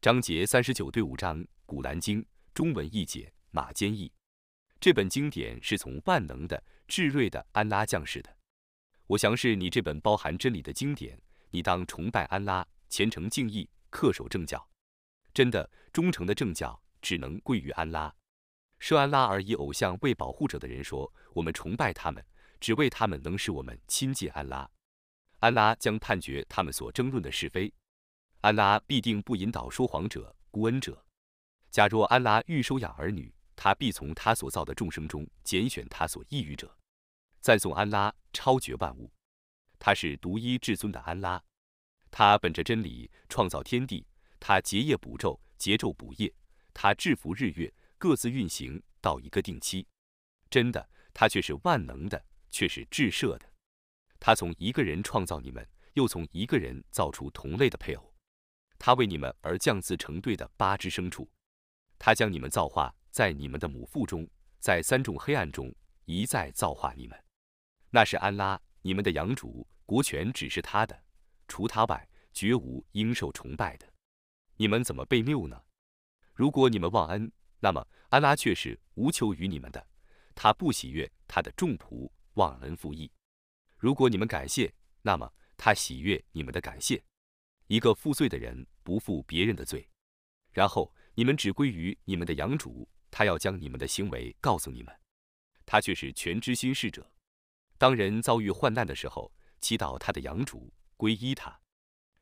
章节三十九对五章《古兰经》中文译解马坚译。这本经典是从万能的、至睿的安拉降世的。我详示你这本包含真理的经典，你当崇拜安拉，虔诚敬意，恪守正教。真的忠诚的正教只能归于安拉。设安拉而以偶像为保护者的人说：“我们崇拜他们，只为他们能使我们亲近安拉。安拉将判决他们所争论的是非。安拉必定不引导说谎者、孤恩者。假若安拉欲收养儿女，他必从他所造的众生中拣选他所抑郁者。赞颂安拉，超绝万物。他是独一至尊的安拉。他本着真理创造天地，他结业补昼，结昼补夜，他制服日月。”各自运行到一个定期，真的，他却是万能的，却是至赦的。他从一个人创造你们，又从一个人造出同类的配偶。他为你们而降自成对的八只牲畜。他将你们造化在你们的母腹中，在三种黑暗中一再造化你们。那是安拉，你们的养主，国权只是他的，除他外绝无应受崇拜的。你们怎么被谬呢？如果你们忘恩。那么安拉却是无求于你们的，他不喜悦他的众仆忘恩负义。如果你们感谢，那么他喜悦你们的感谢。一个负罪的人不负别人的罪，然后你们只归于你们的养主，他要将你们的行为告诉你们。他却是全知心事者。当人遭遇患难的时候，祈祷他的养主，皈依他，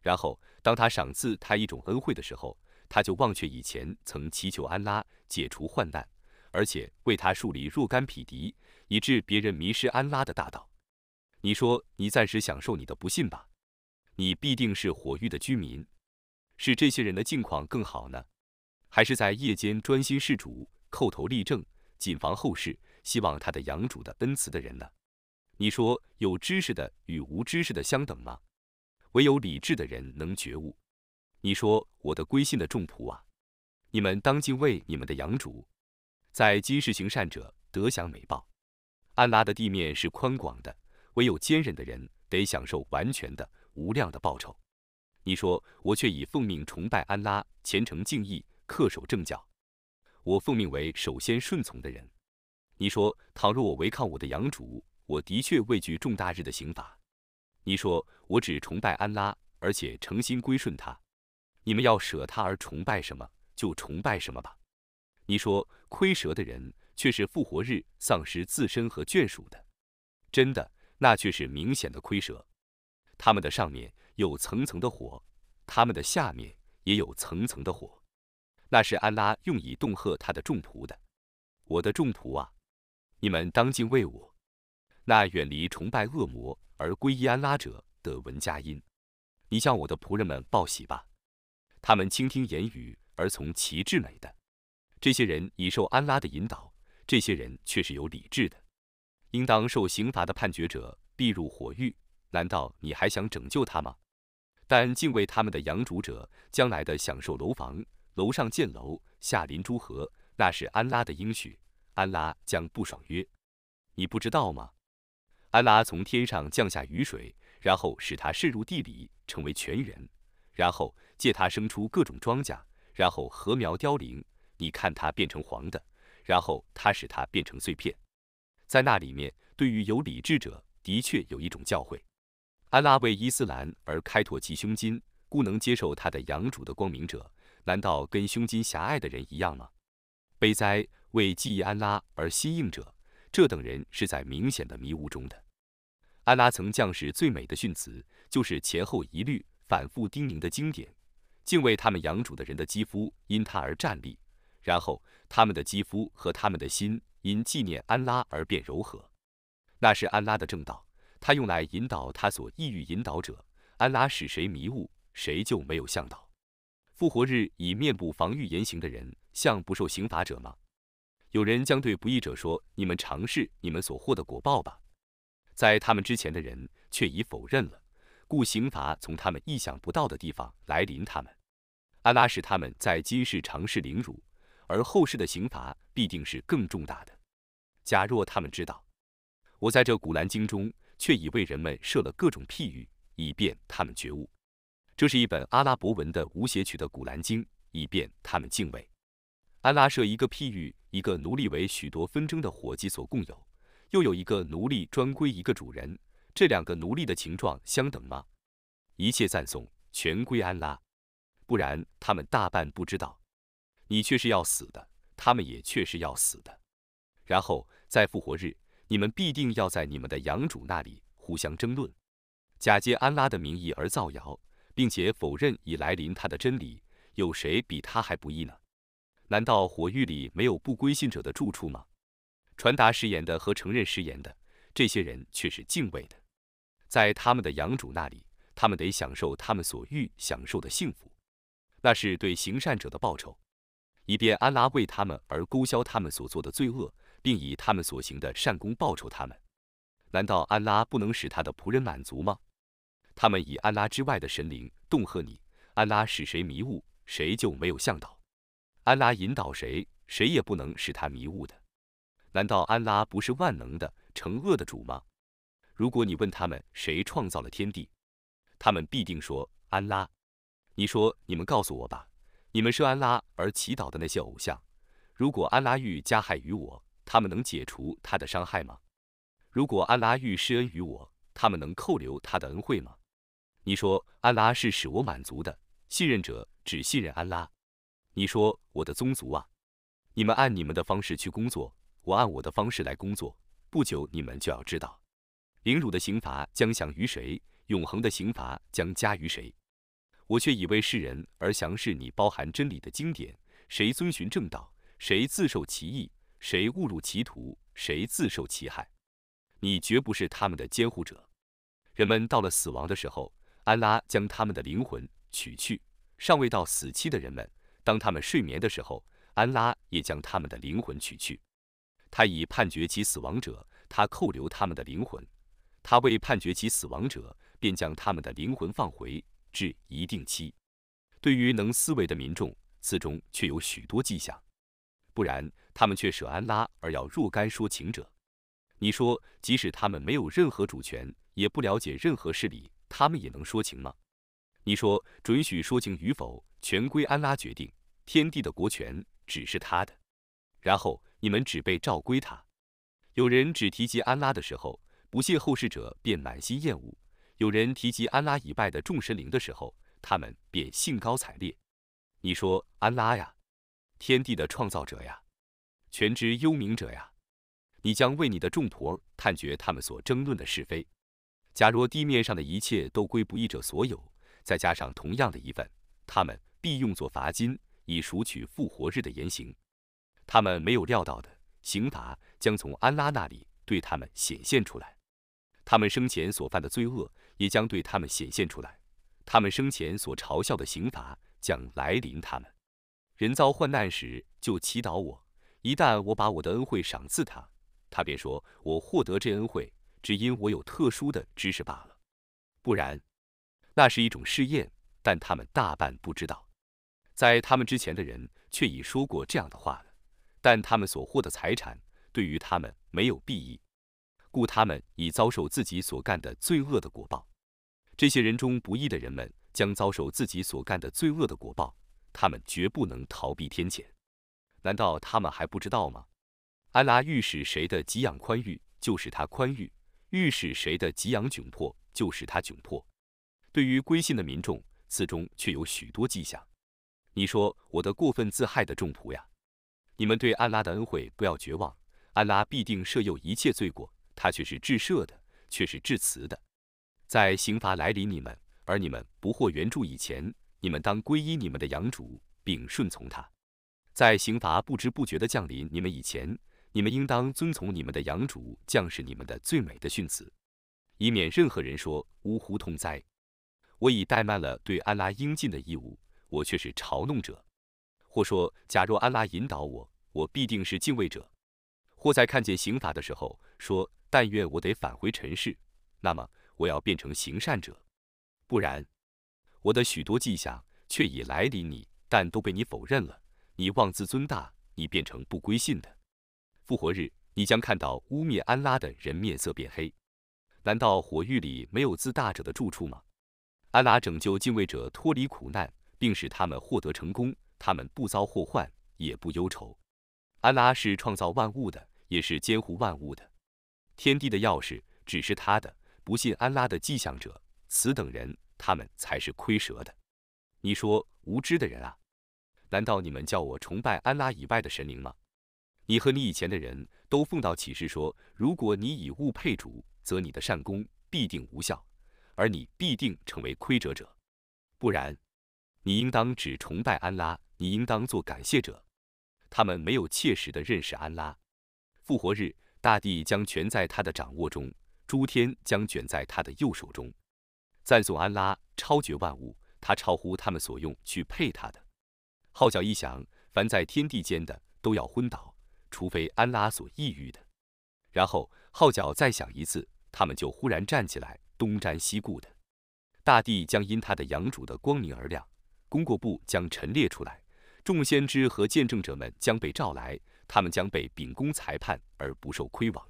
然后当他赏赐他一种恩惠的时候。他就忘却以前曾祈求安拉解除患难，而且为他树立若干匹敌，以致别人迷失安拉的大道。你说你暂时享受你的不幸吧，你必定是火域的居民。是这些人的境况更好呢，还是在夜间专心事主、叩头立正、谨防后事、希望他的养主的恩慈的人呢？你说有知识的与无知识的相等吗？唯有理智的人能觉悟。你说我的归信的众仆啊，你们当敬畏你们的养主，在今世行善者得享美报。安拉的地面是宽广的，唯有坚忍的人得享受完全的无量的报酬。你说我却以奉命崇拜安拉，虔诚敬意，恪守正教。我奉命为首先顺从的人。你说倘若我违抗我的养主，我的确畏惧重大日的刑罚。你说我只崇拜安拉，而且诚心归顺他。你们要舍他而崇拜什么，就崇拜什么吧。你说亏折的人却是复活日丧失自身和眷属的，真的，那却是明显的亏折。他们的上面有层层的火，他们的下面也有层层的火。那是安拉用以恫吓他的众仆的。我的众仆啊，你们当敬畏我。那远离崇拜恶魔而皈依安拉者得闻佳音。你向我的仆人们报喜吧。他们倾听言语而从其至美的，这些人已受安拉的引导，这些人却是有理智的。应当受刑罚的判决者必入火狱，难道你还想拯救他吗？但敬畏他们的养主者，将来的享受楼房，楼上建楼，下临诸河，那是安拉的应许。安拉将不爽约，你不知道吗？安拉从天上降下雨水，然后使它渗入地里，成为泉源。然后借它生出各种庄稼，然后禾苗凋零，你看它变成黄的，然后它使它变成碎片。在那里面，对于有理智者，的确有一种教诲。安拉为伊斯兰而开拓其胸襟，故能接受他的养主的光明者，难道跟胸襟狭隘的人一样吗？悲哉，为记忆安拉而心硬者，这等人是在明显的迷雾中的。安拉曾降示最美的训词，就是前后一律。反复叮咛的经典，敬畏他们养主的人的肌肤因他而站立，然后他们的肌肤和他们的心因纪念安拉而变柔和。那是安拉的正道，他用来引导他所意欲引导者。安拉使谁迷雾，谁就没有向导。复活日以面部防御言行的人，像不受刑罚者吗？有人将对不义者说：“你们尝试你们所获的果报吧。”在他们之前的人却已否认了。故刑罚从他们意想不到的地方来临，他们，安拉使他们在今世尝试凌辱，而后世的刑罚必定是更重大的。假若他们知道，我在这古兰经中却已为人们设了各种譬喻，以便他们觉悟。这是一本阿拉伯文的无写曲的古兰经，以便他们敬畏。安拉设一个譬喻，一个奴隶为许多纷争的伙计所共有，又有一个奴隶专归一个主人。这两个奴隶的情状相等吗？一切赞颂全归安拉，不然他们大半不知道。你却是要死的，他们也确是要死的。然后在复活日，你们必定要在你们的养主那里互相争论，假借安拉的名义而造谣，并且否认已来临他的真理。有谁比他还不义呢？难道火狱里没有不归信者的住处吗？传达誓言的和承认誓言的，这些人却是敬畏的。在他们的养主那里，他们得享受他们所欲享受的幸福，那是对行善者的报酬，以便安拉为他们而勾销他们所做的罪恶，并以他们所行的善功报酬他们。难道安拉不能使他的仆人满足吗？他们以安拉之外的神灵恫吓你，安拉使谁迷雾，谁就没有向导；安拉引导谁，谁也不能使他迷雾的。难道安拉不是万能的、惩恶的主吗？如果你问他们谁创造了天地，他们必定说安拉。你说你们告诉我吧，你们是安拉而祈祷的那些偶像，如果安拉欲加害于我，他们能解除他的伤害吗？如果安拉欲施恩于我，他们能扣留他的恩惠吗？你说安拉是使我满足的，信任者只信任安拉。你说我的宗族啊，你们按你们的方式去工作，我按我的方式来工作，不久你们就要知道。凌辱的刑罚将降于谁？永恒的刑罚将加于谁？我却以为世人而详示你包含真理的经典。谁遵循正道？谁自受其益？谁误入歧途？谁自受其害？你绝不是他们的监护者。人们到了死亡的时候，安拉将他们的灵魂取去；尚未到死期的人们，当他们睡眠的时候，安拉也将他们的灵魂取去。他已判决其死亡者，他扣留他们的灵魂。他未判决其死亡者，便将他们的灵魂放回至一定期。对于能思维的民众，此中却有许多迹象，不然他们却舍安拉而要若干说情者。你说，即使他们没有任何主权，也不了解任何事理，他们也能说情吗？你说，准许说情与否，全归安拉决定，天地的国权只是他的。然后你们只被召归他。有人只提及安拉的时候。不屑后世者便满心厌恶。有人提及安拉以外的众神灵的时候，他们便兴高采烈。你说安拉呀，天地的创造者呀，全知幽冥者呀，你将为你的众仆探决他们所争论的是非。假若地面上的一切都归不义者所有，再加上同样的一份，他们必用作罚金，以赎取复活日的言行。他们没有料到的刑罚将从安拉那里对他们显现出来。他们生前所犯的罪恶也将对他们显现出来，他们生前所嘲笑的刑罚将来临他们。人遭患难时就祈祷我，一旦我把我的恩惠赏赐他，他便说我获得这恩惠只因我有特殊的知识罢了，不然，那是一种试验。但他们大半不知道，在他们之前的人却已说过这样的话了，但他们所获的财产对于他们没有裨益。故他们已遭受自己所干的罪恶的果报。这些人中不义的人们将遭受自己所干的罪恶的果报，他们绝不能逃避天谴。难道他们还不知道吗？安拉欲使谁的给养宽裕，就使他宽裕；欲使谁的给养窘迫，就使他窘迫。对于归信的民众，此中却有许多迹象。你说我的过分自害的众仆呀，你们对安拉的恩惠不要绝望，安拉必定赦宥一切罪过。他却是至赦的，却是至慈的。在刑罚来临你们，而你们不获援助以前，你们当皈依你们的养主，并顺从他；在刑罚不知不觉地降临你们以前，你们应当遵从你们的养主，降示你们的最美的训词，以免任何人说呜呼痛哉。我已怠慢了对安拉应尽的义务，我却是嘲弄者；或说，假若安拉引导我，我必定是敬畏者；或在看见刑罚的时候说。但愿我得返回尘世，那么我要变成行善者；不然，我的许多迹象却已来临你，但都被你否认了。你妄自尊大，你变成不归信的。复活日，你将看到污蔑安拉的人面色变黑。难道火狱里没有自大者的住处吗？安拉拯救敬畏者脱离苦难，并使他们获得成功，他们不遭祸患，也不忧愁。安拉是创造万物的，也是监护万物的。天地的钥匙只是他的。不信安拉的迹象者，此等人，他们才是亏折的。你说无知的人啊，难道你们叫我崇拜安拉以外的神灵吗？你和你以前的人都奉到启示说，如果你以物配主，则你的善功必定无效，而你必定成为亏折者。不然，你应当只崇拜安拉，你应当做感谢者。他们没有切实的认识安拉。复活日，大地将全在他的掌握中。诸天将卷在他的右手中，赞颂安拉超绝万物，他超乎他们所用去配他的。号角一响，凡在天地间的都要昏倒，除非安拉所抑郁的。然后号角再响一次，他们就忽然站起来，东瞻西顾的。大地将因他的养主的光明而亮，功过簿将陈列出来，众先知和见证者们将被召来，他们将被秉公裁判而不受亏枉。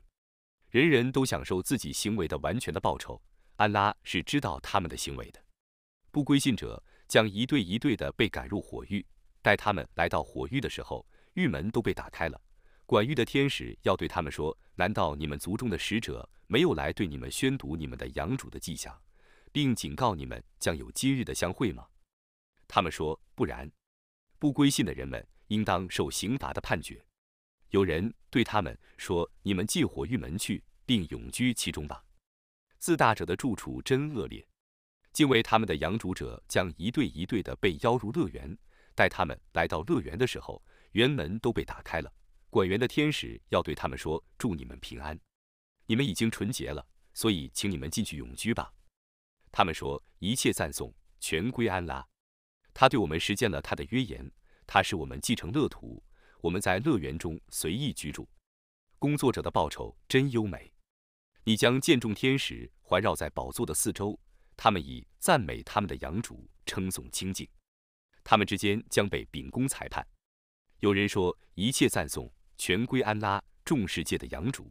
人人都享受自己行为的完全的报酬，安拉是知道他们的行为的。不归信者将一对一对的被赶入火狱，待他们来到火狱的时候，狱门都被打开了。管狱的天使要对他们说：“难道你们族中的使者没有来对你们宣读你们的养主的迹象，并警告你们将有今日的相会吗？”他们说：“不然，不归信的人们应当受刑罚的判决。”有人对他们说：“你们进火狱门去，并永居其中吧。”自大者的住处真恶劣。敬畏他们的养主者将一对一对的被邀入乐园。待他们来到乐园的时候，园门都被打开了。管园的天使要对他们说：“祝你们平安！你们已经纯洁了，所以请你们进去永居吧。”他们说：“一切赞颂全归安拉，他对我们实践了他的约言，他使我们继承乐土。”我们在乐园中随意居住，工作者的报酬真优美。你将见众天使环绕在宝座的四周，他们以赞美他们的羊主，称颂清净。他们之间将被秉公裁判。有人说：一切赞颂全归安拉，众世界的羊主。